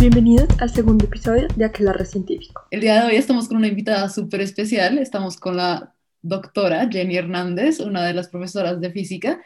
Bienvenidos al segundo episodio de Aquelarre Científico. El día de hoy estamos con una invitada súper especial. Estamos con la doctora Jenny Hernández, una de las profesoras de física,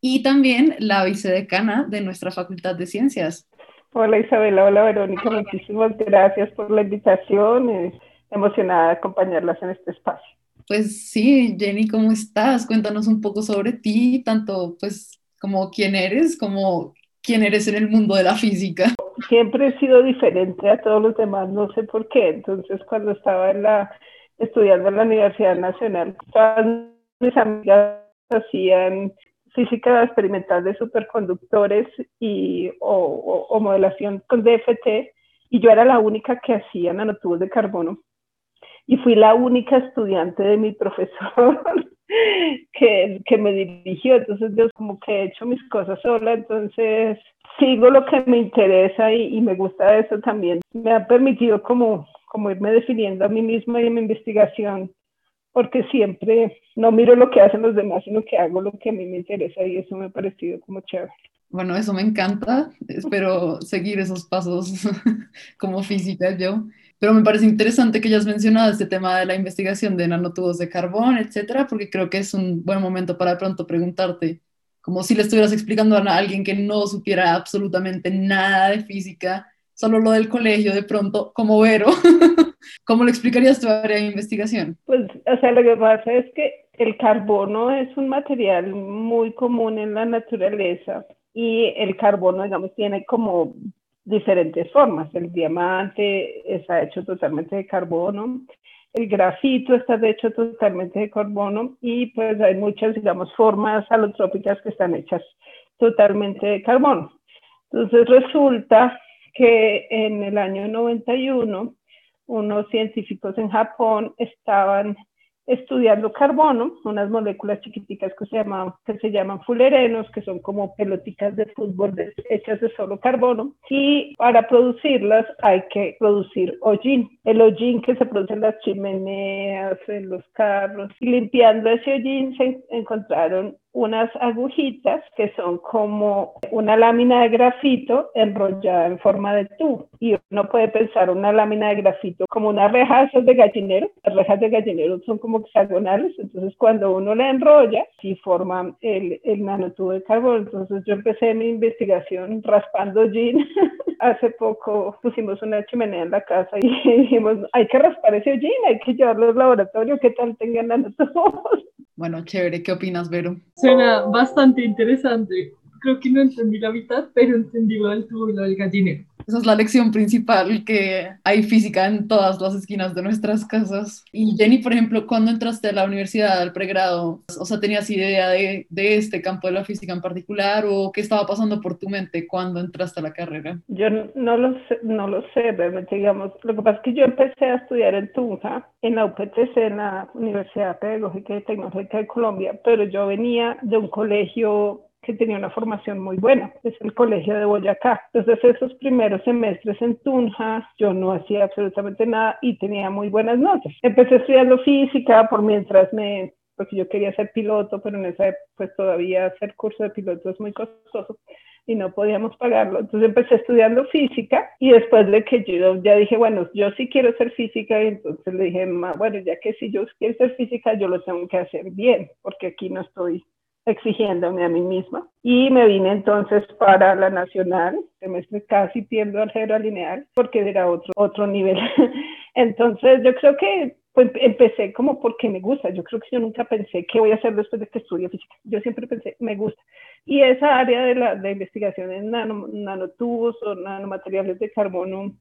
y también la vicedecana de nuestra Facultad de Ciencias. Hola Isabela, hola Verónica, muchísimas gracias por la invitación. Eh, emocionada de acompañarlas en este espacio. Pues sí, Jenny, ¿cómo estás? Cuéntanos un poco sobre ti, tanto pues como quién eres, como quién eres en el mundo de la física siempre he sido diferente a todos los demás, no sé por qué. Entonces, cuando estaba en la, estudiando en la Universidad Nacional, todas mis amigas hacían física experimental de superconductores y, o, modelación con DFT, y yo era la única que hacía nanotubos de carbono. Y fui la única estudiante de mi profesor que, me dirigió. Entonces, yo como que he hecho mis cosas sola, entonces sigo lo que me interesa y, me gusta eso también. Me ha permitido como, como irme definiendo a mí misma y en mi investigación, porque siempre no miro lo que hacen los demás, sino que hago lo que a mí me interesa y eso me ha parecido como chévere. Bueno, eso me encanta. Espero seguir esos pasos como física yo. Pero me parece interesante que hayas mencionado este tema de la investigación de nanotubos de carbón, etcétera, porque creo que es un buen momento para de pronto preguntarte como si le estuvieras explicando a alguien que no supiera absolutamente nada de física, solo lo del colegio de pronto, como Vero. ¿Cómo le explicarías tu área de investigación? Pues, o sea, lo que pasa es que el carbono es un material muy común en la naturaleza y el carbono, digamos, tiene como diferentes formas. El diamante está hecho totalmente de carbono, el grafito está hecho totalmente de carbono y pues hay muchas, digamos, formas alotrópicas que están hechas totalmente de carbono. Entonces resulta que en el año 91 unos científicos en Japón estaban estudiando carbono, unas moléculas chiquiticas que se llaman, que se llaman fulerenos, que son como pelotitas de fútbol hechas de solo carbono, y para producirlas hay que producir hollín, el hollín que se produce en las chimeneas, en los carros, y limpiando ese hollín se encontraron unas agujitas que son como una lámina de grafito enrollada en forma de tubo. Y uno puede pensar una lámina de grafito como unas rejas de gallinero. Las rejas de gallinero son como hexagonales, entonces cuando uno la enrolla, sí forma el, el nanotubo de carbón. Entonces yo empecé mi investigación raspando jean. Hace poco pusimos una chimenea en la casa y dijimos, hay que raspar ese jean, hay que llevarlo al laboratorio, que tal tengan nanotubos. Bueno, chévere, ¿qué opinas, Vero? Suena bastante interesante. Creo que no entendí la mitad, pero entendí lo del tubo y lo del gallinero. Esa es la lección principal, que hay física en todas las esquinas de nuestras casas. Y Jenny, por ejemplo, ¿cuándo entraste a la universidad, al pregrado? O sea, ¿tenías idea de, de este campo de la física en particular o qué estaba pasando por tu mente cuando entraste a la carrera? Yo no lo sé, no lo sé realmente, digamos. Lo que pasa es que yo empecé a estudiar en Tunja, en la UPTC, en la Universidad Pedagógica y Tecnológica de Colombia, pero yo venía de un colegio que tenía una formación muy buena, es el Colegio de Boyacá. Entonces esos primeros semestres en Tunja yo no hacía absolutamente nada y tenía muy buenas notas. Empecé estudiando física por mientras me, porque yo quería ser piloto, pero en esa pues todavía hacer curso de piloto es muy costoso y no podíamos pagarlo. Entonces empecé estudiando física y después de que yo ya dije, bueno, yo sí quiero ser física, y entonces le dije, bueno, ya que si yo quiero ser física, yo lo tengo que hacer bien, porque aquí no estoy exigiéndome a mí misma. Y me vine entonces para la nacional, semestre casi pierdo álgebra lineal porque era otro, otro nivel. entonces yo creo que pues, empecé como porque me gusta. Yo creo que yo nunca pensé qué voy a hacer después de que estudie física. Yo siempre pensé, me gusta. Y esa área de la de investigación en nanotubos o nanomateriales de carbono,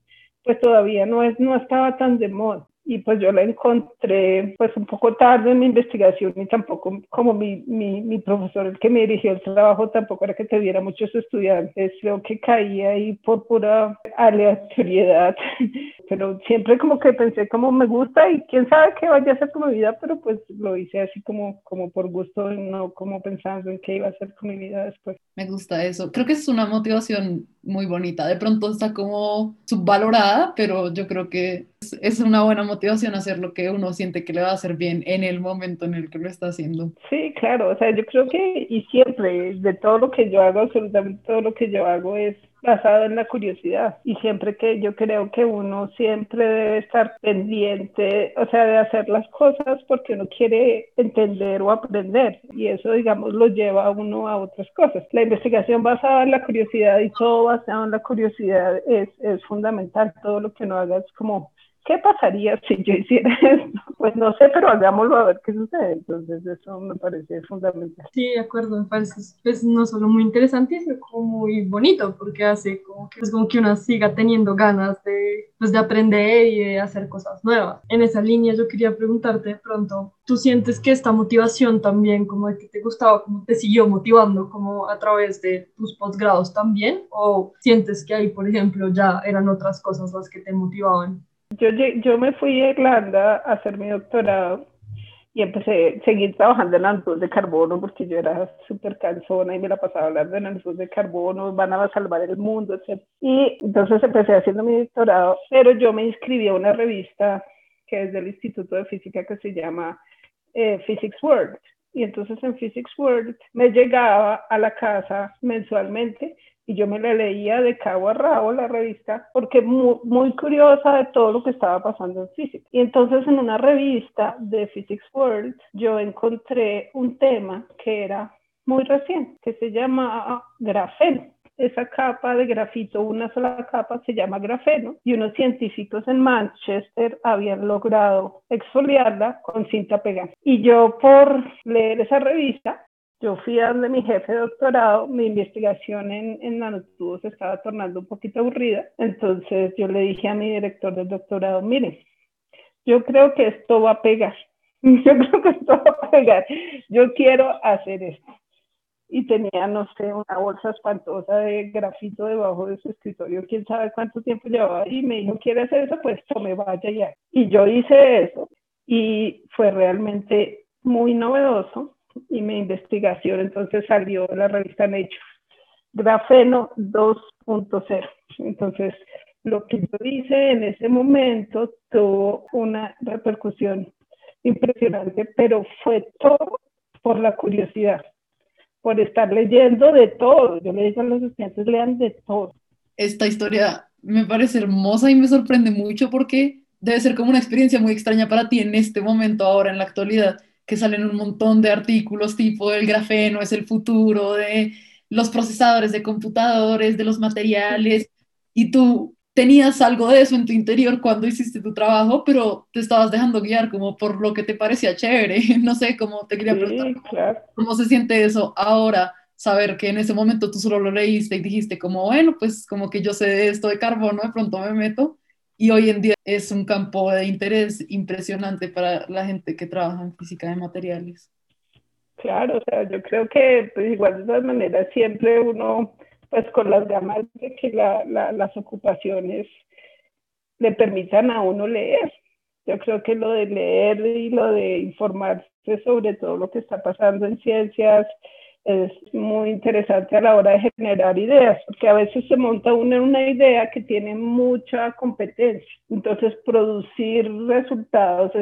pues todavía no, es, no estaba tan de moda y pues yo la encontré pues un poco tarde en mi investigación y tampoco como mi, mi, mi, profesor el que me dirigió el trabajo tampoco era que te diera muchos estudiantes, creo que caía ahí por pura aleatoriedad, pero siempre como que pensé como me gusta y quién sabe qué vaya a ser con mi vida, pero pues lo hice así como, como por gusto, no como pensando en qué iba a hacer con mi vida después. Me gusta eso, creo que es una motivación muy bonita, de pronto está como subvalorada, pero yo creo que es una buena motivación hacer lo que uno siente que le va a hacer bien en el momento en el que lo está haciendo. Sí, claro, o sea, yo creo que y siempre de todo lo que yo hago, absolutamente todo lo que yo hago es basado en la curiosidad y siempre que yo creo que uno siempre debe estar pendiente, o sea, de hacer las cosas porque uno quiere entender o aprender y eso, digamos, lo lleva a uno a otras cosas. La investigación basada en la curiosidad y todo basado en la curiosidad es, es fundamental. Todo lo que uno haga es como ¿qué pasaría si yo hiciera esto? Pues no sé, pero hagámoslo a ver qué sucede. Entonces eso me parece fundamental. Sí, de acuerdo, me parece pues, no solo muy interesante, sino como muy bonito, porque hace como que, es como que uno siga teniendo ganas de, pues, de aprender y de hacer cosas nuevas. En esa línea yo quería preguntarte de pronto, ¿tú sientes que esta motivación también, como de que te gustaba, como te siguió motivando como a través de tus posgrados también? ¿O sientes que ahí, por ejemplo, ya eran otras cosas las que te motivaban? Yo, yo me fui a Irlanda a hacer mi doctorado y empecé a seguir trabajando en análisis de carbono porque yo era súper cansona y me la pasaba hablando de análisis de carbono, van a salvar el mundo, etc. Y entonces empecé haciendo mi doctorado, pero yo me inscribí a una revista que es del Instituto de Física que se llama eh, Physics World. Y entonces en Physics World me llegaba a la casa mensualmente y yo me la leía de cabo a rabo la revista porque muy, muy curiosa de todo lo que estaba pasando en física. Y entonces en una revista de Physics World yo encontré un tema que era muy reciente, que se llama grafeno. Esa capa de grafito, una sola capa, se llama grafeno y unos científicos en Manchester habían logrado exfoliarla con cinta pegada. Y yo por leer esa revista yo fui a donde mi jefe de doctorado, mi investigación en, en nanotubos estaba tornando un poquito aburrida, entonces yo le dije a mi director del doctorado, mire, yo creo que esto va a pegar, yo creo que esto va a pegar, yo quiero hacer esto. Y tenía, no sé, una bolsa espantosa de grafito debajo de su escritorio, quién sabe cuánto tiempo llevaba, y me dijo, ¿quiere hacer eso? Pues me vaya ya. Y yo hice eso, y fue realmente muy novedoso, y mi investigación entonces salió la revista Nature. Grafeno 2.0. Entonces, lo que yo hice en ese momento tuvo una repercusión impresionante, pero fue todo por la curiosidad, por estar leyendo de todo. Yo le digo a los estudiantes, lean de todo. Esta historia me parece hermosa y me sorprende mucho porque debe ser como una experiencia muy extraña para ti en este momento, ahora en la actualidad, que salen un montón de artículos tipo el grafeno es el futuro de los procesadores de computadores, de los materiales, y tú tenías algo de eso en tu interior cuando hiciste tu trabajo, pero te estabas dejando guiar como por lo que te parecía chévere. No sé cómo te quería preguntar cómo se siente eso ahora, saber que en ese momento tú solo lo leíste y dijiste como, bueno, pues como que yo sé de esto de carbono, de pronto me meto y hoy en día es un campo de interés impresionante para la gente que trabaja en física de materiales. Claro, o sea, yo creo que pues igual de todas maneras siempre uno, pues con las gamas de que la, las ocupaciones le permitan a uno leer. Yo creo que lo de leer y lo de informarse sobre todo lo que está pasando en ciencias, es muy interesante a la hora de generar ideas, porque a veces se monta una, una idea que tiene mucha competencia. Entonces, producir resultados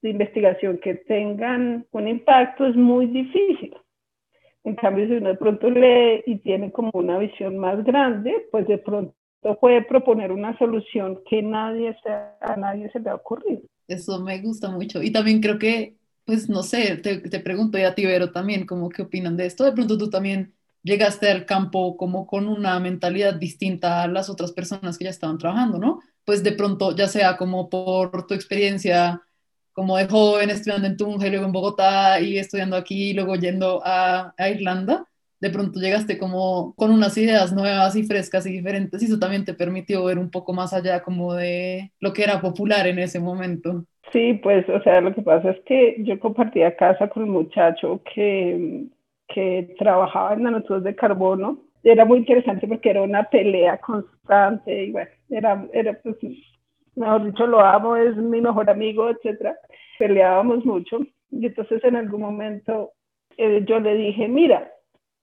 de investigación que tengan un impacto es muy difícil. En cambio, si uno de pronto lee y tiene como una visión más grande, pues de pronto puede proponer una solución que nadie se, a nadie se le ha ocurrido. Eso me gusta mucho. Y también creo que pues no sé, te, te pregunto ya a ti, Vero, también, como qué opinan de esto. De pronto tú también llegaste al campo como con una mentalidad distinta a las otras personas que ya estaban trabajando, ¿no? Pues de pronto, ya sea como por tu experiencia como de joven estudiando en Tunja y luego en Bogotá y estudiando aquí y luego yendo a, a Irlanda, de pronto llegaste como con unas ideas nuevas y frescas y diferentes y eso también te permitió ver un poco más allá como de lo que era popular en ese momento. Sí, pues, o sea, lo que pasa es que yo compartía casa con un muchacho que, que trabajaba en nanotubos de carbono. Era muy interesante porque era una pelea constante y bueno, era, era pues, mejor dicho, lo amo, es mi mejor amigo, etcétera. Peleábamos mucho y entonces en algún momento eh, yo le dije, mira,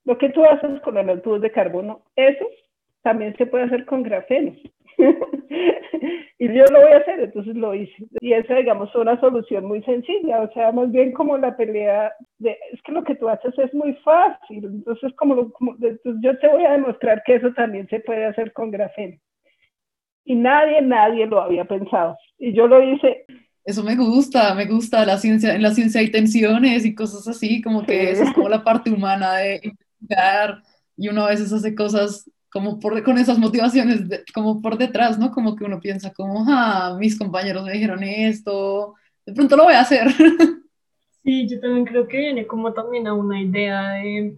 lo que tú haces con nanotubos de carbono, eso también se puede hacer con grafeno. y yo lo voy a hacer, entonces lo hice. Y esa, digamos, fue una solución muy sencilla, o sea, más bien como la pelea es que lo que tú haces es muy fácil, entonces como, como yo te voy a demostrar que eso también se puede hacer con grafeno. Y nadie, nadie lo había pensado. Y yo lo hice eso me gusta, me gusta la ciencia, en la ciencia hay tensiones y cosas así, como que eso es como la parte humana de investigar y uno a veces hace cosas como por, con esas motivaciones como por detrás, ¿no? Como que uno piensa como, ah, mis compañeros me dijeron esto, de pronto lo voy a hacer. Sí, yo también creo que viene como también a una idea de,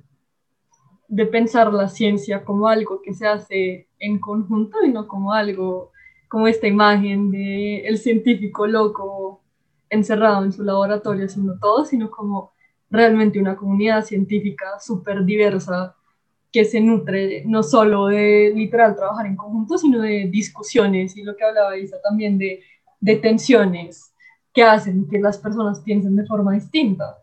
de pensar la ciencia como algo que se hace en conjunto y no como algo como esta imagen de el científico loco encerrado en su laboratorio haciendo todo, sino como realmente una comunidad científica súper diversa que se nutre no solo de literal trabajar en conjunto, sino de discusiones y lo que hablaba Isa también de, de tensiones que hacen que las personas piensen de forma distinta.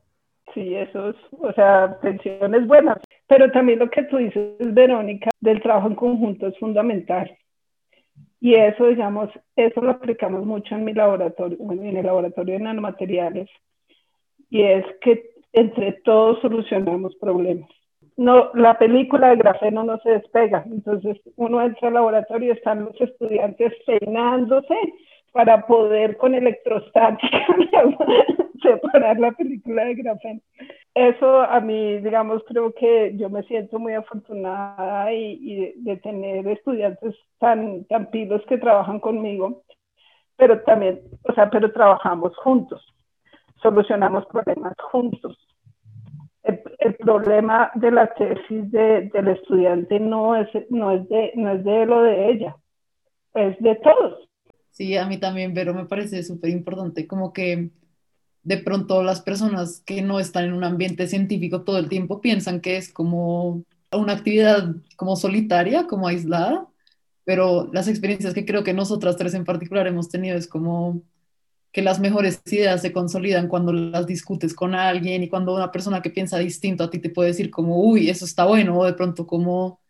Sí, eso es, o sea, tensiones buenas, pero también lo que tú dices, Verónica, del trabajo en conjunto es fundamental. Y eso, digamos, eso lo aplicamos mucho en mi laboratorio, en el laboratorio de nanomateriales. Y es que entre todos solucionamos problemas. No, la película de grafeno no se despega. Entonces, uno entra al laboratorio y están los estudiantes peinándose para poder con electrostática separar la película de grafeno eso a mí, digamos, creo que yo me siento muy afortunada y, de, tener estudiantes tan, tan pilos que trabajan conmigo, pero también, o sea, pero trabajamos juntos, solucionamos problemas juntos. El, problema de la tesis del estudiante no es, no, es de, no es de lo de ella, es de todos. Sí, a mí también, pero me parece súper importante, como que de pronto las personas que no están en un ambiente científico todo el tiempo piensan que es como una actividad como solitaria, como aislada, pero las experiencias que creo que nosotras tres en particular hemos tenido es como que las mejores ideas se consolidan cuando las discutes con alguien y cuando una persona que piensa distinto a ti te puede decir como, uy, eso está bueno, o de pronto como,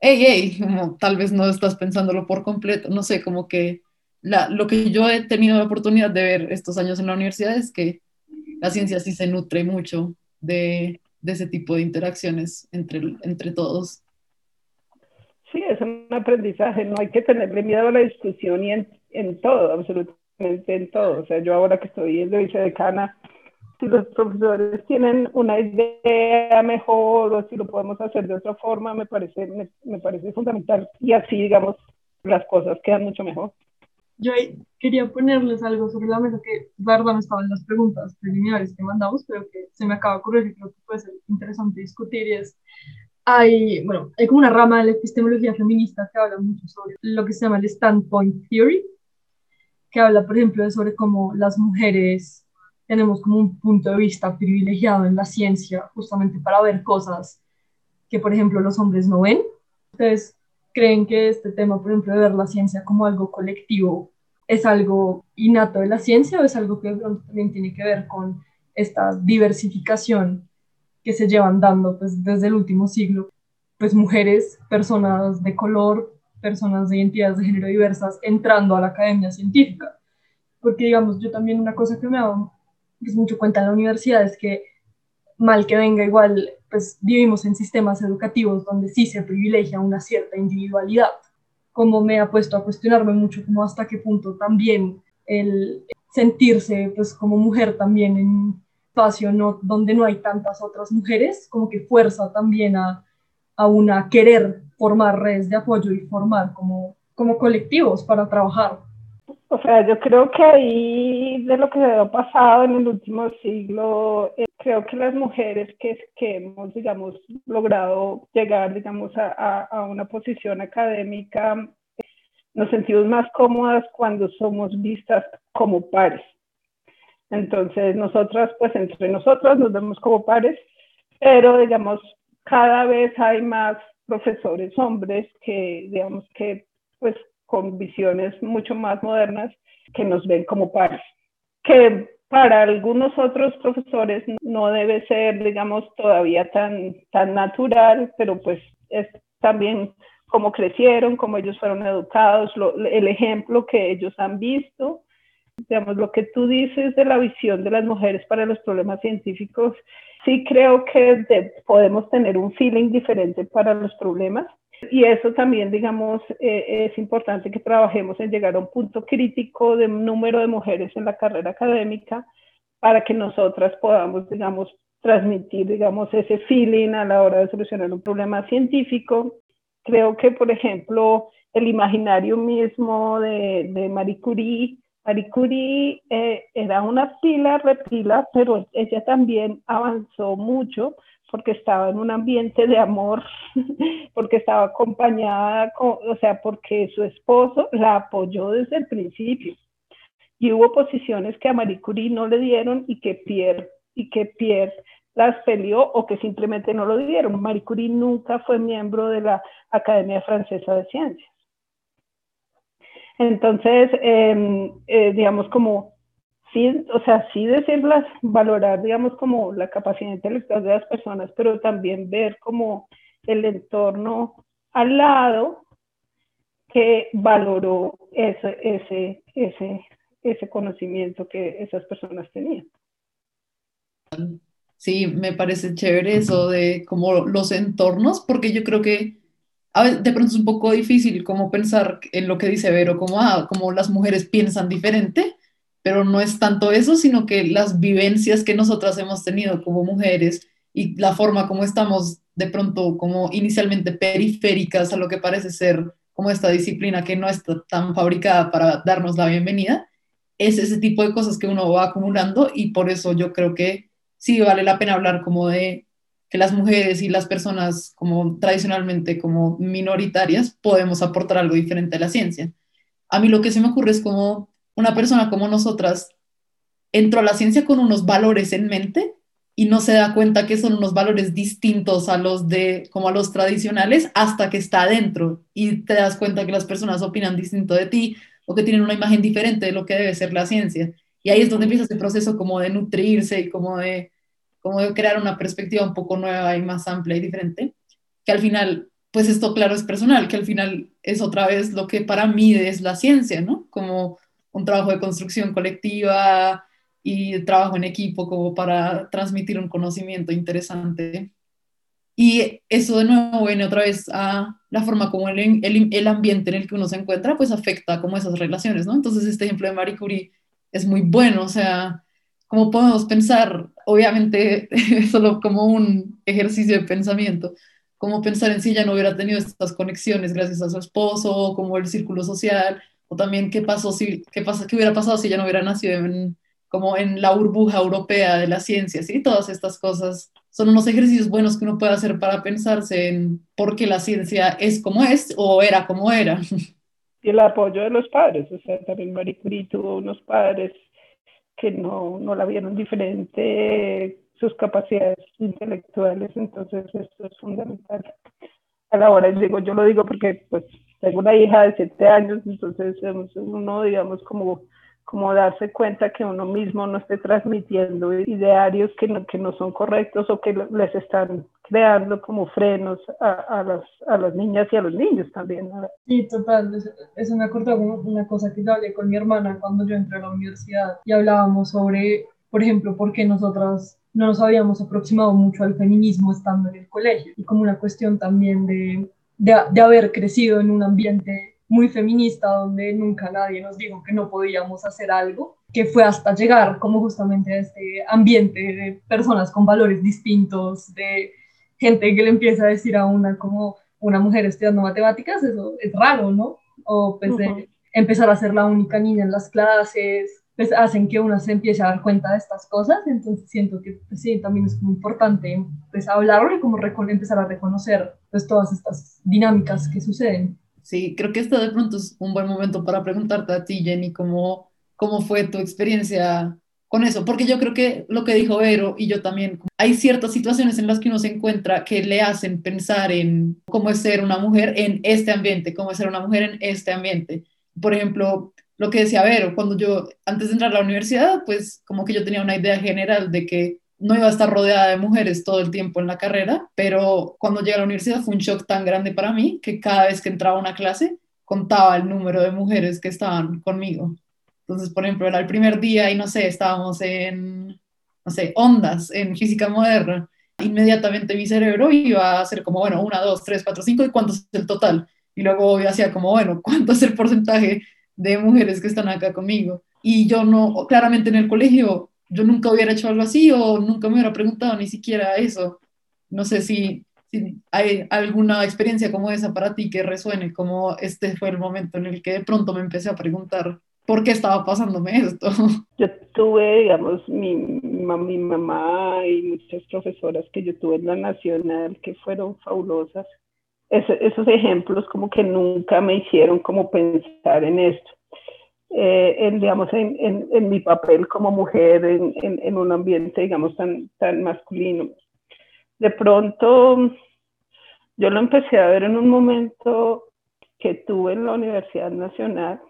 hey, hey, como tal vez no estás pensándolo por completo, no sé, como que lo que yo he tenido la oportunidad de ver estos años en la universidad es que la ciencia sí se nutre mucho de, ese tipo de interacciones entre, entre todos. Sí, es un aprendizaje, no hay que tenerle miedo a la discusión y en, todo, absolutamente en todo. O sea, yo ahora que estoy en de vicedecana, si los profesores tienen una idea mejor o si lo podemos hacer de otra forma, me parece, me parece fundamental. Y así, digamos, las cosas quedan mucho mejor. Yo quería ponerles algo sobre la mesa que, la verdad, no estaban las preguntas preliminares que mandamos, pero que se me acaba de ocurrir y creo que puede ser interesante discutir y es, hay, bueno, hay como una rama de la epistemología feminista que habla mucho sobre lo que se llama el standpoint theory, que habla, por ejemplo, de sobre cómo las mujeres tenemos como un punto de vista privilegiado en la ciencia, justamente para ver cosas que, por ejemplo, los hombres no ven. Entonces, creen que este tema, por ejemplo, de ver la ciencia como algo colectivo, es algo innato de la ciencia o es algo que también tiene que ver con esta diversificación que se llevan dando pues, desde el último siglo, pues mujeres, personas de color, personas de identidades de género diversas entrando a la academia científica. Porque digamos, yo también una cosa que me hago pues, mucho cuenta en la universidad es que mal que venga igual pues vivimos en sistemas educativos donde sí se privilegia una cierta individualidad, como me ha puesto a cuestionarme mucho como hasta qué punto también el sentirse pues como mujer también en un espacio no, donde no hay tantas otras mujeres, como que fuerza también a, a una querer formar redes de apoyo y formar como, como colectivos para trabajar. O sea, yo creo que ahí de lo que ha pasado en el último siglo, eh, creo que las mujeres que, que hemos, digamos, logrado llegar, digamos, a, a, una posición académica, nos sentimos más cómodas cuando somos vistas como pares. Entonces, nosotras, pues entre nosotras nos vemos como pares, pero, digamos, cada vez hay más profesores hombres que, digamos, que, pues, con visiones mucho más modernas que nos ven como pares. Que para algunos otros profesores no debe ser, digamos, todavía tan, tan natural, pero pues es también cómo crecieron, cómo ellos fueron educados, el ejemplo que ellos han visto. digamos, lo que tú dices de la visión de las mujeres para los problemas científicos, sí creo que podemos tener un feeling diferente para los problemas. Y eso también, digamos, eh, es importante que trabajemos en llegar a un punto crítico de número de mujeres en la carrera académica para que nosotras podamos, digamos, transmitir, digamos, ese feeling a la hora de solucionar un problema científico. Creo que, por ejemplo, el imaginario mismo de, de Marie Curie, Marie Curie eh, era una pila, repila, pero ella también avanzó mucho porque estaba en un ambiente de amor, porque estaba acompañada, o sea, porque su esposo la apoyó desde el principio. Y hubo posiciones que a Marie Curie no le dieron y que Pierre, y que Pierre las peleó o que simplemente no lo dieron. Marie Curie nunca fue miembro de la Academia Francesa de Ciencias. Entonces, em, eh, digamos, como sí, o sea, sí decirlas, valorar, digamos, como la capacidad intelectual de las personas, pero también ver como el entorno al lado que valoró ese, ese, ese, ese conocimiento que esas personas tenían. Sí, me parece chévere eso de como los entornos, porque yo creo que de pronto es un poco difícil como pensar en lo que dice Vero, como, ah, como las mujeres piensan diferente, pero no es tanto eso, sino que las vivencias que nosotras hemos tenido como mujeres y la forma como estamos de pronto como inicialmente periféricas a lo que parece ser como esta disciplina que no está tan fabricada para darnos la bienvenida, es ese tipo de cosas que uno va acumulando y por eso yo creo que sí vale la pena hablar como de que las mujeres y las personas como tradicionalmente como minoritarias podemos aportar algo diferente a la ciencia. A mí lo que se me ocurre es como una persona como nosotras entró a la ciencia con unos valores en mente y no se da cuenta que son unos valores distintos a los de como a los tradicionales hasta que está adentro y te das cuenta que las personas opinan distinto de ti o que tienen una imagen diferente de lo que debe ser la ciencia. Y ahí es donde empieza ese proceso como de nutrirse y como de como crear una perspectiva un poco nueva y más amplia y diferente, que al final, pues esto claro es personal, que al final es otra vez lo que para mí es la ciencia, ¿no? Como un trabajo de construcción colectiva y trabajo en equipo como para transmitir un conocimiento interesante. Y eso de nuevo viene otra vez a la forma como el, el, el, ambiente en el que uno se encuentra, pues afecta como esas relaciones, ¿no? Entonces este ejemplo de Marie Curie es muy bueno, o sea, ¿cómo podemos pensar obviamente solo como un ejercicio de pensamiento, como pensar en si ella no hubiera tenido estas conexiones gracias a su esposo, como el círculo social, o también qué pasó si, qué pasa, qué hubiera pasado si ella no hubiera nacido en, como en la burbuja europea de la ciencia, ¿sí? Todas estas cosas son unos ejercicios buenos que uno puede hacer para pensarse en por qué la ciencia es como es o era como era. Y el apoyo de los padres, o sea, también Marie Curie tuvo unos padres que no, no la vieron diferente sus capacidades intelectuales, entonces esto es fundamental. A la hora, digo, yo lo digo porque pues tengo una hija de siete años, entonces uno, digamos, como, como darse cuenta que uno mismo no esté transmitiendo idearios que no, que no son correctos o que les están creando como frenos a, a, las, a las niñas y a los niños también. Sí, total. Eso me acuerdo una cosa que yo hablé con mi hermana cuando yo entré a la universidad y hablábamos sobre, por ejemplo, por qué nosotras no nos habíamos aproximado mucho al feminismo estando en el colegio y como una cuestión también de, de, de haber crecido en un ambiente muy feminista donde nunca nadie nos dijo que no podíamos hacer algo, que fue hasta llegar como justamente a este ambiente de personas con valores distintos, de gente que le empieza a decir a una como una mujer estudiando matemáticas, eso es raro, ¿no? O pues empezar a ser la única niña en las clases, pues hacen que una se empiece a dar cuenta de estas cosas, entonces siento que pues, sí, también es muy importante pues hablarlo y como empezar a reconocer pues todas estas dinámicas que suceden. Sí, creo que esto de pronto es un buen momento para preguntarte a ti, Jenny, cómo, cómo fue tu experiencia con eso, porque yo creo que lo que dijo Vero y yo también, hay ciertas situaciones en las que uno se encuentra que le hacen pensar en cómo es ser una mujer en este ambiente, cómo es ser una mujer en este ambiente. Por ejemplo, lo que decía Vero, cuando yo, antes de entrar a la universidad, pues como que yo tenía una idea general de que no iba a estar rodeada de mujeres todo el tiempo en la carrera, pero cuando llegué a la universidad fue un shock tan grande para mí que cada vez que entraba a una clase contaba el número de mujeres que estaban conmigo. Entonces, por ejemplo, era el primer día y no sé, estábamos en, no sé, ondas, en física moderna. Inmediatamente mi cerebro iba a hacer como, bueno, una, dos, tres, cuatro, cinco, ¿y cuánto es el total? Y luego yo hacía como, bueno, ¿cuánto es el porcentaje de mujeres que están acá conmigo? Y yo no, claramente en el colegio, yo nunca hubiera hecho algo así o nunca me hubiera preguntado ni siquiera eso. No sé si, hay alguna experiencia como esa para ti que resuene, como este fue el momento en el que de pronto me empecé a preguntar por qué estaba pasándome esto. Yo tuve, digamos, mi, mi mamá y muchas profesoras que yo tuve en la Nacional que fueron fabulosas. esos ejemplos como que nunca me hicieron como pensar en esto. Eh, en, digamos, en, en, en, mi papel como mujer en, en, un ambiente, digamos, tan, tan masculino. De pronto, yo lo empecé a ver en un momento que tuve en la Universidad Nacional,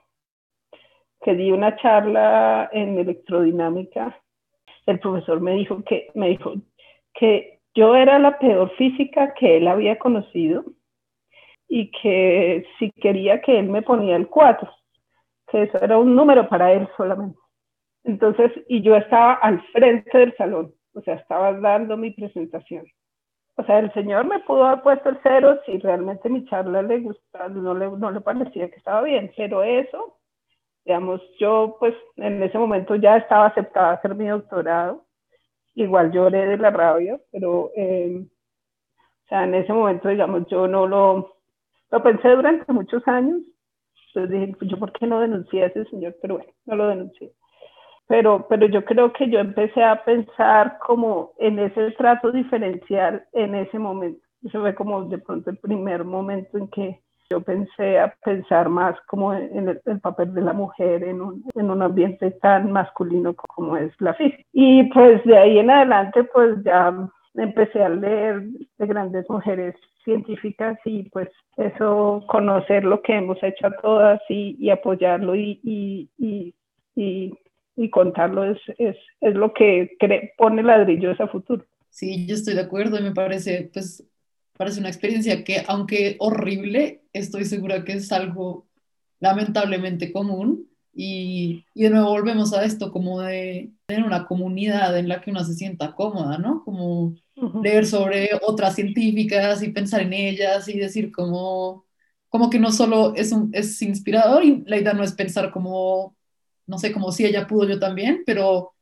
que di una charla en electrodinámica, el profesor me dijo que, me dijo que yo era la peor física que él había conocido y que si quería que él me ponía el 4, eso era un número para él solamente. Entonces, y yo estaba al frente del salón, o sea, estaba dando mi presentación. O sea, el señor me pudo haber puesto el cero si realmente mi charla le gustaba, no le, no le parecía que estaba bien, pero eso digamos, yo pues en ese momento ya estaba aceptada a hacer mi doctorado, igual lloré de la rabia, pero eh, o sea, en ese momento, digamos, yo no lo, lo pensé durante muchos años, entonces dije, pues, yo por qué no denuncié a ese señor, pero bueno, no lo denuncié. Pero, pero yo creo que yo empecé a pensar como en ese trato diferencial en ese momento. Eso fue como de pronto el primer momento en que yo pensé a pensar más como en el, papel de la mujer en un, en un, ambiente tan masculino como es la física. Y pues de ahí en adelante pues ya empecé a leer de grandes mujeres científicas y pues eso, conocer lo que hemos hecho a todas y, y apoyarlo y, y, y, contarlo es, es, es, lo que pone ladrillos a futuro. Sí, yo estoy de acuerdo y me parece pues parece una experiencia que, aunque horrible, estoy segura que es algo lamentablemente común. Y, y, de nuevo volvemos a esto como de tener una comunidad en la que uno se sienta cómoda, ¿no? Como leer sobre otras científicas y pensar en ellas y decir como, como que no solo es, un, es inspirador y la idea no es pensar como, no sé, como si ella pudo yo también, pero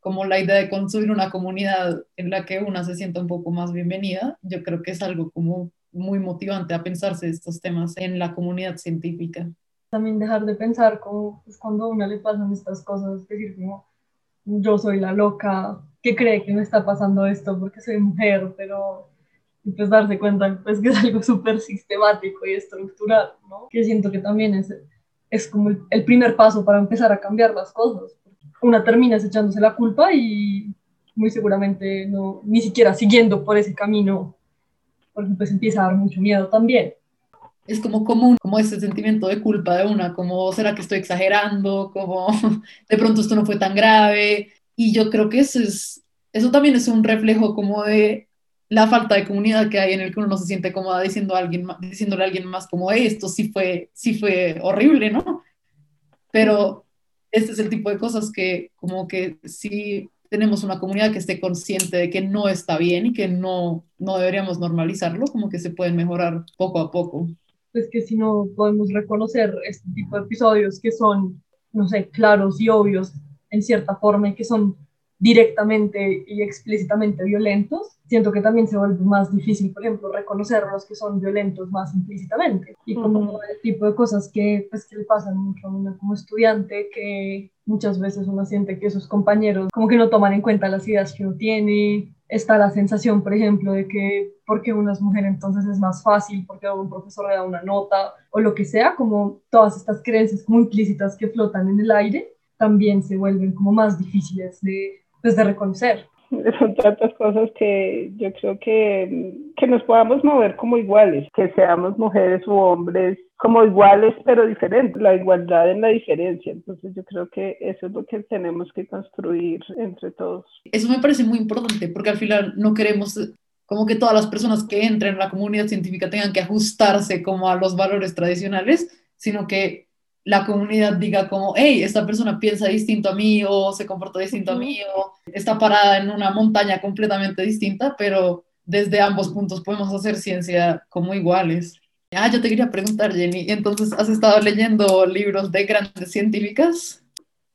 como la idea de construir una comunidad en la que una se sienta un poco más bienvenida, yo creo que es algo como muy motivante a pensarse estos temas en la comunidad científica. También dejar de pensar como pues, cuando a una le pasan estas cosas, decir como yo soy la loca que cree que me está pasando esto porque soy mujer, pero pues darse cuenta pues, que es algo súper sistemático y estructural, ¿no? Que siento que también es, es como el, el primer paso para empezar a cambiar las cosas, una termina echándose la culpa y muy seguramente no, ni siquiera siguiendo por ese camino, porque pues empieza a dar mucho miedo también. Es como común, como ese sentimiento de culpa de una, como será que estoy exagerando, como de pronto esto no fue tan grave. Y yo creo que eso, es, eso también es un reflejo como de la falta de comunidad que hay en el que uno no se siente cómoda diciendo a alguien, diciéndole a alguien más como esto sí fue, sí fue horrible, ¿no? Pero este es el tipo de cosas que como que sí tenemos una comunidad que esté consciente de que no está bien y que no, no deberíamos normalizarlo, como que se pueden mejorar poco a poco. Pues que si no podemos reconocer este tipo de episodios que son, no sé, claros y obvios en cierta forma y que son directamente y explícitamente violentos, siento que también se vuelve más difícil, por ejemplo, reconocer los que son violentos más implícitamente. Y como el tipo de cosas que, pues, que le pasan mucho a uno como estudiante, que muchas veces uno siente que sus compañeros como que no toman en cuenta las ideas que uno tiene. Está la sensación, por ejemplo, de que porque una es mujer entonces es más fácil, porque un profesor le da una nota o lo que sea, como todas estas creencias como implícitas que flotan en el aire, también se vuelven como más difíciles de pues, de reconocer. Son tantas cosas que yo creo que, que nos podamos mover como iguales, que seamos mujeres u hombres como iguales pero diferentes, la igualdad en la diferencia. Entonces yo creo que eso es lo que tenemos que construir entre todos. Eso me parece muy importante porque al final no queremos como que todas las personas que entren en la comunidad científica tengan que ajustarse como a los valores tradicionales, sino que la comunidad diga como, hey, esta persona piensa distinto a mí o se comporta distinto a mí o está parada en una montaña completamente distinta, pero desde ambos puntos podemos hacer ciencia como iguales. Ah, yo te quería preguntar, Jenny, entonces, ¿has estado leyendo libros de grandes científicas?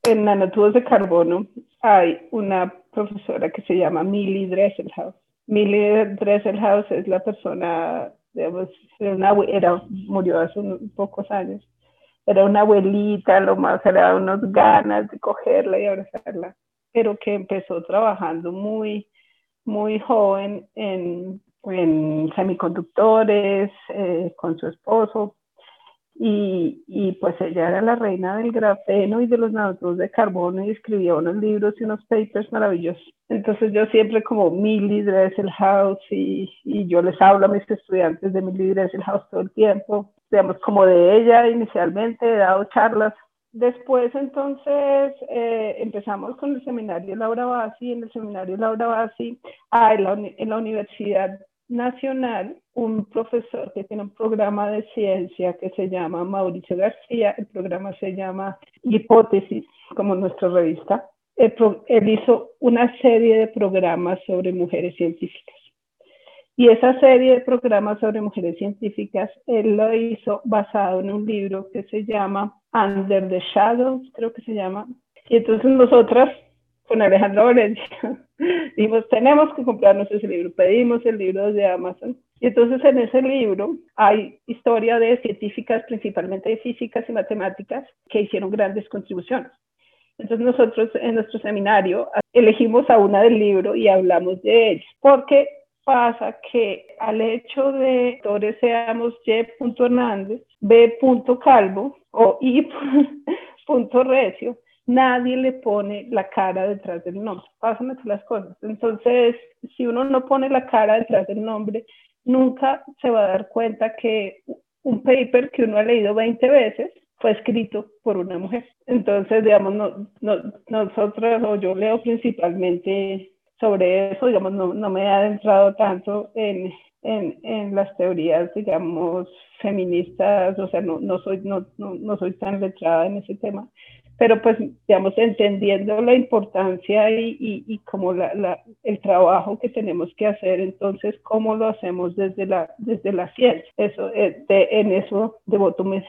En nanotubos de carbono hay una profesora que se llama Millie Dresselhaus. Millie Dresselhaus es la persona, digamos, era, murió hace unos pocos años. Era una abuelita, lo más era unas ganas de cogerla y abrazarla, pero que empezó trabajando muy, muy joven en en semiconductores eh, con su esposo. Y, y, pues ella era la reina del grafeno y de los nanotubos de carbono y escribía unos libros y unos papers maravillosos. Entonces yo siempre como Millie Dresselhaus y, y yo les hablo a mis estudiantes de Millie Dresselhaus todo el tiempo, digamos como de ella inicialmente, he dado charlas. Después entonces eh, empezamos con el seminario Laura Bassi, en el seminario Laura Bassi, ah, en, la, en la Universidad nacional un profesor que tiene un programa de ciencia que se llama Mauricio García, el programa se llama Hipótesis, como nuestra revista. Él, hizo una serie de programas sobre mujeres científicas. Y esa serie de programas sobre mujeres científicas, él lo hizo basado en un libro que se llama Under the Shadows, creo que se llama. Y entonces nosotras con Alejandro Valencia, dijimos, tenemos que comprarnos ese libro, pedimos el libro de Amazon. Y entonces en ese libro hay historia de científicas, principalmente de físicas y matemáticas, que hicieron grandes contribuciones. Entonces nosotros en nuestro seminario elegimos a una del libro y hablamos de ella, porque pasa que al hecho de que seamos Y. Hernández, B. Calvo o I. Recio, nadie le pone la cara detrás del nombre. Pásame las cosas. Entonces, si uno no pone la cara detrás del nombre, nunca se va a dar cuenta que un paper que uno ha leído 20 veces fue escrito por una mujer. Entonces, digamos, no, no, nosotros o yo leo principalmente sobre eso, digamos, no, no me he adentrado tanto en, en, en, las teorías, digamos, feministas, o sea, no, no, soy, no, no, no soy tan letrada en ese tema, pero pues, digamos, entendiendo la importancia y, y, como la, la, el trabajo que tenemos que hacer, entonces, ¿cómo lo hacemos desde la, desde la ciencia? Eso, eh, de, en eso devoto mis,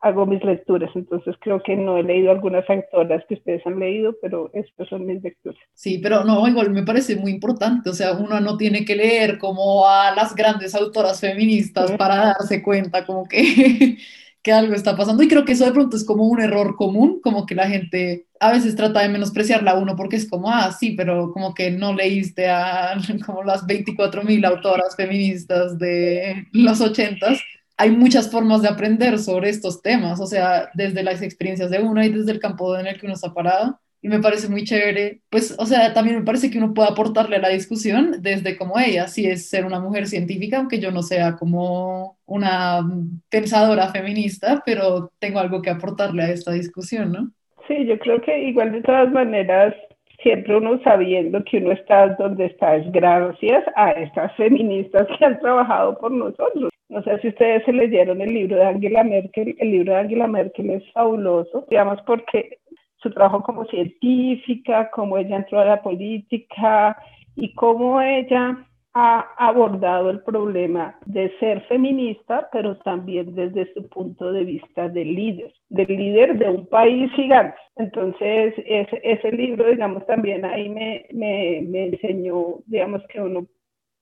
hago mis lecturas, entonces creo que no he leído algunas autoras que ustedes han leído, pero estas son mis lecturas. Sí, pero no, igual me parece muy importante, o sea, uno no tiene que leer como a las grandes autoras feministas para darse cuenta como que que algo está pasando y creo que eso de pronto es como un error común, como que la gente a veces trata de menospreciarla a uno porque es como, ah, sí, pero como que no leíste a como las 24 mil autoras feministas de los ochentas. Hay muchas formas de aprender sobre estos temas, o sea, desde las experiencias de uno y desde el campo en el que uno está parado y me parece muy chévere. Pues, o sea, también me parece que uno puede aportarle a la discusión desde como ella, si es ser una mujer científica, aunque yo no sea como una pensadora feminista, pero tengo algo que aportarle a esta discusión, ¿no? Sí, yo creo que igual de todas maneras, siempre uno sabiendo que uno está donde está es gracias a estas feministas que han trabajado por nosotros. No sé si ustedes se leyeron el libro de Angela Merkel. El libro de Angela Merkel es fabuloso, digamos, porque su trabajo como científica, cómo ella entró a la política y cómo ella ha abordado el problema de ser feminista, pero también desde su punto de vista de líder, de líder de un país gigante. Entonces, ese, ese libro, digamos, también ahí me, me, me enseñó, digamos, que uno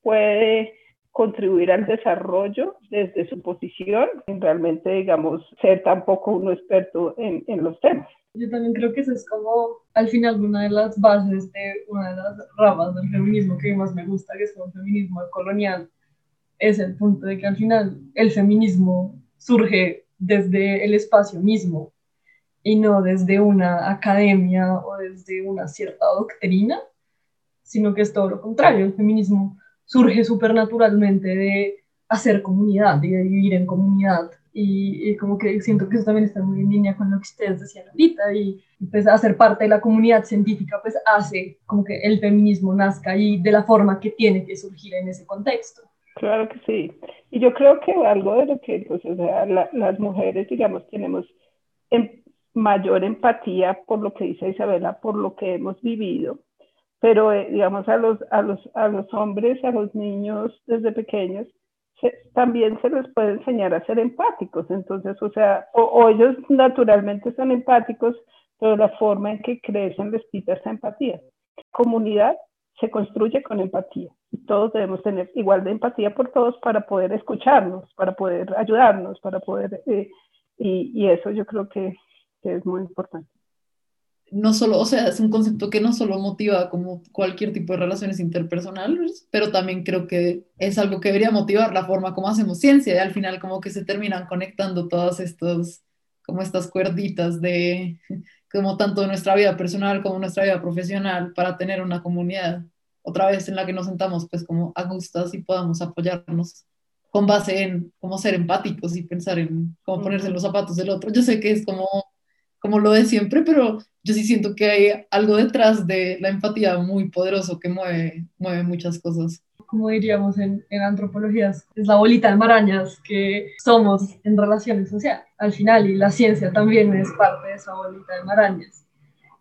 puede contribuir al desarrollo desde su posición, sin realmente, digamos, ser tampoco uno experto en, en los temas. Yo también creo que eso es como al final una de las bases de una de las ramas del feminismo que más me gusta, que es el feminismo colonial, es el punto de que al final el feminismo surge desde el espacio mismo y no desde una academia o desde una cierta doctrina, sino que es todo lo contrario. El feminismo surge supernaturalmente de hacer comunidad, de vivir en comunidad, y, como que siento que eso también está muy en línea con lo que ustedes decían ahorita y, pues hacer parte de la comunidad científica pues hace como que el feminismo nazca y de la forma que tiene que surgir en ese contexto. Claro que sí. Y yo creo que algo de lo que pues, o sea, las mujeres, digamos, tenemos em, mayor empatía por lo que dice Isabela, por lo que hemos vivido, pero eh, digamos a los, a, los, a los hombres, a los niños desde pequeños, también se les puede enseñar a ser empáticos. Entonces, o sea, o, ellos naturalmente son empáticos, pero la forma en que crecen les quita esa empatía. Comunidad se construye con empatía. Todos debemos tener igual de empatía por todos para poder escucharnos, para poder ayudarnos, para poder... Eh, y, y, eso yo creo que, que es muy importante no solo, o sea, es un concepto que no solo motiva como cualquier tipo de relaciones interpersonales, pero también creo que es algo que debería motivar la forma como hacemos ciencia y al final como que se terminan conectando todas estas, como estas cuerditas de, como tanto nuestra vida personal como nuestra vida profesional para tener una comunidad otra vez en la que nos sentamos pues como a gustas y podamos apoyarnos con base en cómo ser empáticos y pensar en cómo ponerse en los zapatos del otro. Yo sé que es como como lo de siempre, pero yo sí siento que hay algo detrás de la empatía muy poderoso que mueve, mueve muchas cosas. Como diríamos en, en antropología, es la bolita de marañas que somos en relaciones sociales al final y la ciencia también es parte de esa bolita de marañas.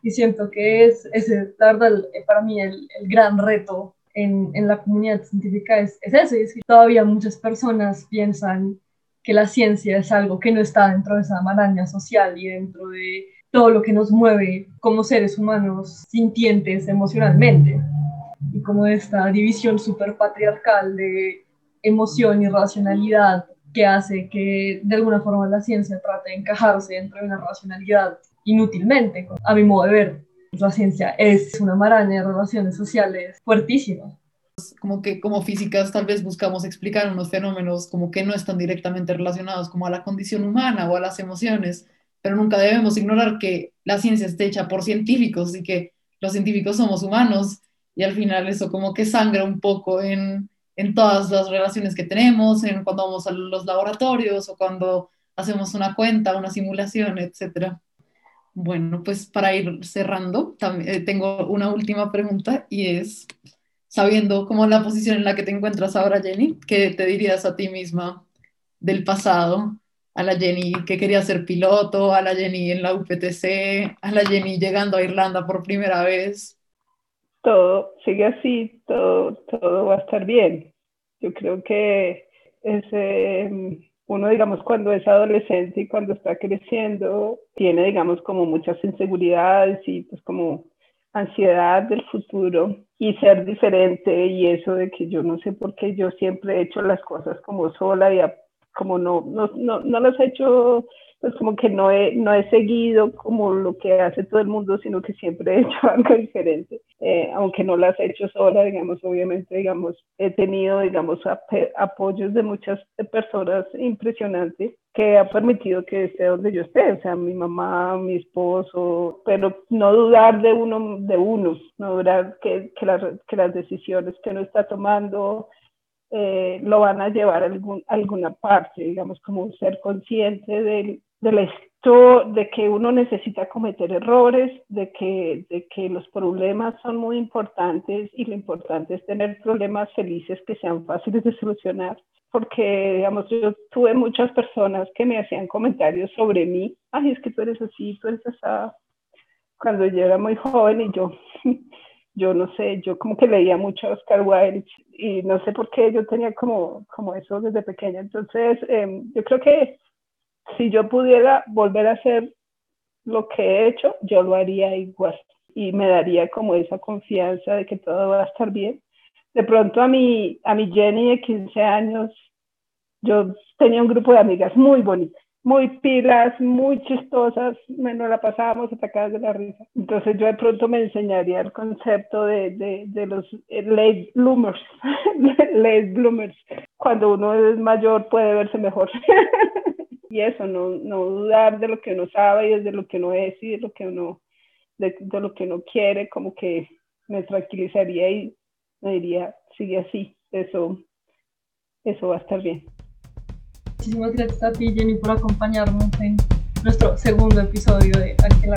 Y siento que es, ese, la verdad, para mí el, el gran reto en, en, la comunidad científica es, es ese, es que todavía muchas personas piensan que la ciencia es algo que no está dentro de esa maraña social y dentro de todo lo que nos mueve como seres humanos sintientes emocionalmente. Y como esta división súper patriarcal de emoción y racionalidad que hace que de alguna forma la ciencia trate de encajarse dentro de una racionalidad inútilmente. A mi modo de ver, la ciencia es una maraña de relaciones sociales fuertísima como que como físicas tal vez buscamos explicar unos fenómenos como que no están directamente relacionados como a la condición humana o a las emociones, pero nunca debemos ignorar que la ciencia está hecha por científicos y que los científicos somos humanos y al final eso como que sangra un poco en, en todas las relaciones que tenemos, en cuando vamos a los laboratorios o cuando hacemos una cuenta, una simulación, etcétera. Bueno, pues para ir cerrando, eh, tengo una última pregunta y es, sabiendo cómo la posición en la que te encuentras ahora, Jenny, ¿qué te dirías a ti misma del pasado? A la Jenny que quería ser piloto, a la Jenny en la UPTC, a la Jenny llegando a Irlanda por primera vez. Todo sigue así, todo, todo va a estar bien. Yo creo que ese, uno, digamos, cuando es adolescente y cuando está creciendo, tiene, digamos, como muchas inseguridades y pues como ansiedad del futuro y ser diferente y eso de que yo no sé por qué yo siempre he hecho las cosas como sola y como no, no, no, no las he hecho pues como que no he, no he seguido como lo que hace todo el mundo, sino que siempre he hecho algo diferente, eh, aunque no las he hecho sola, digamos, obviamente, digamos, he tenido, digamos, apoyos de muchas personas impresionantes que ha permitido que esté donde yo esté, o sea, mi mamá, mi esposo, pero no dudar de uno, de uno, no dudar que, que, las, que las decisiones que uno está tomando, eh, lo van a llevar a algún, alguna parte, digamos, como ser consciente del, del esto, de que uno necesita cometer errores, de que, de que los problemas son muy importantes y lo importante es tener problemas felices que sean fáciles de solucionar. Porque, digamos, yo tuve muchas personas que me hacían comentarios sobre mí. Ay, es que tú eres así, tú eres así. Cuando yo era muy joven y yo yo no sé, yo como que leía mucho a Oscar Wilde y no sé por qué yo tenía como, como eso desde pequeña. Entonces, em, yo creo que si yo pudiera volver a hacer lo que he hecho, yo lo haría igual y me daría como esa confianza de que todo va a estar bien. De pronto a mi, a mi Jenny de 15 años, yo tenía un grupo de amigas muy bonitas muy pilas, muy chistosas, nos la pasábamos atacadas de la risa. Entonces yo de pronto me enseñaría el concepto de, de, los late bloomers, late bloomers. Cuando uno es mayor puede verse mejor. y eso, no, no dudar de lo que uno sabe y de lo que uno es y de lo que uno, de, de lo que uno quiere, como que me tranquilizaría y me diría, sigue así, eso, eso va a estar bien. Muchísimas gracias a ti, Jenny, por acompañarnos en nuestro segundo episodio de Aquel